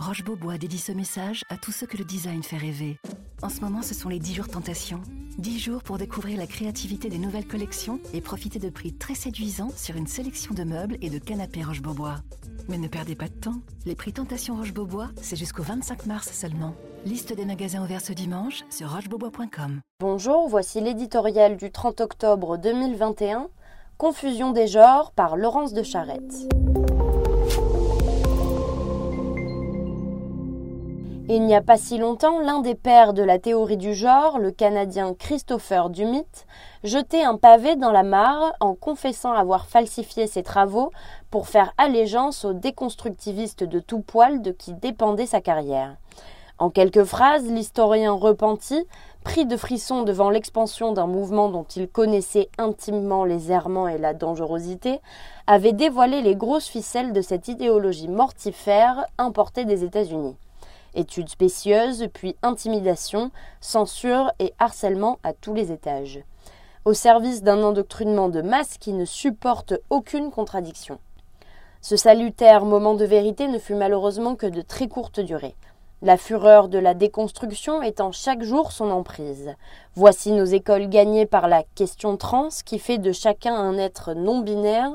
Roche Beaubois dédie ce message à tous ceux que le design fait rêver. En ce moment, ce sont les 10 jours tentation. 10 jours pour découvrir la créativité des nouvelles collections et profiter de prix très séduisants sur une sélection de meubles et de canapés Roche Beaubois. Mais ne perdez pas de temps. Les prix Tentation Roche Beaubois, c'est jusqu'au 25 mars seulement. Liste des magasins ouverts ce dimanche sur rochebeaubois.com. Bonjour, voici l'éditorial du 30 octobre 2021. Confusion des genres par Laurence de Charette. Il n'y a pas si longtemps, l'un des pères de la théorie du genre, le Canadien Christopher Dumit, jetait un pavé dans la mare en confessant avoir falsifié ses travaux pour faire allégeance aux déconstructivistes de tout poil de qui dépendait sa carrière. En quelques phrases, l'historien repenti, pris de frissons devant l'expansion d'un mouvement dont il connaissait intimement les errements et la dangerosité, avait dévoilé les grosses ficelles de cette idéologie mortifère importée des États-Unis études spécieuses, puis intimidation, censure et harcèlement à tous les étages, au service d'un endoctrinement de masse qui ne supporte aucune contradiction. Ce salutaire moment de vérité ne fut malheureusement que de très courte durée. La fureur de la déconstruction étant chaque jour son emprise. Voici nos écoles gagnées par la question trans qui fait de chacun un être non binaire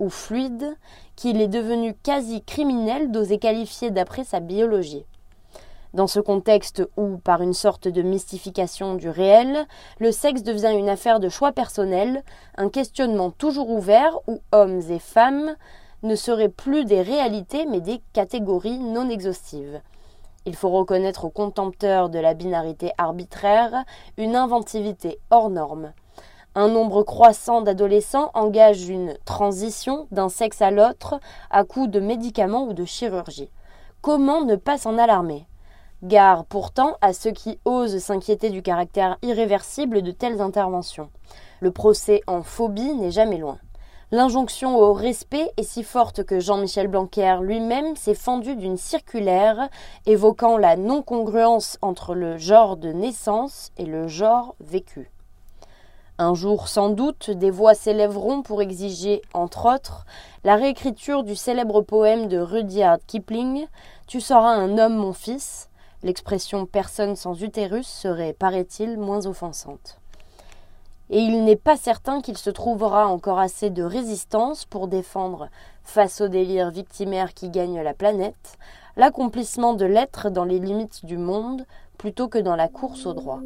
ou fluide qu'il est devenu quasi criminel d'oser qualifier d'après sa biologie. Dans ce contexte où, par une sorte de mystification du réel, le sexe devient une affaire de choix personnel, un questionnement toujours ouvert où hommes et femmes ne seraient plus des réalités mais des catégories non exhaustives. Il faut reconnaître aux contempteurs de la binarité arbitraire une inventivité hors norme. Un nombre croissant d'adolescents engage une transition d'un sexe à l'autre à coup de médicaments ou de chirurgie. Comment ne pas s'en alarmer? Gare pourtant à ceux qui osent s'inquiéter du caractère irréversible de telles interventions. Le procès en phobie n'est jamais loin. L'injonction au respect est si forte que Jean-Michel Blanquer lui-même s'est fendu d'une circulaire évoquant la non-congruence entre le genre de naissance et le genre vécu. Un jour sans doute, des voix s'élèveront pour exiger, entre autres, la réécriture du célèbre poème de Rudyard Kipling Tu seras un homme, mon fils, l'expression personne sans utérus serait, paraît-il, moins offensante. Et il n'est pas certain qu'il se trouvera encore assez de résistance pour défendre, face au délire victimaire qui gagne la planète, l'accomplissement de l'être dans les limites du monde plutôt que dans la course au droit.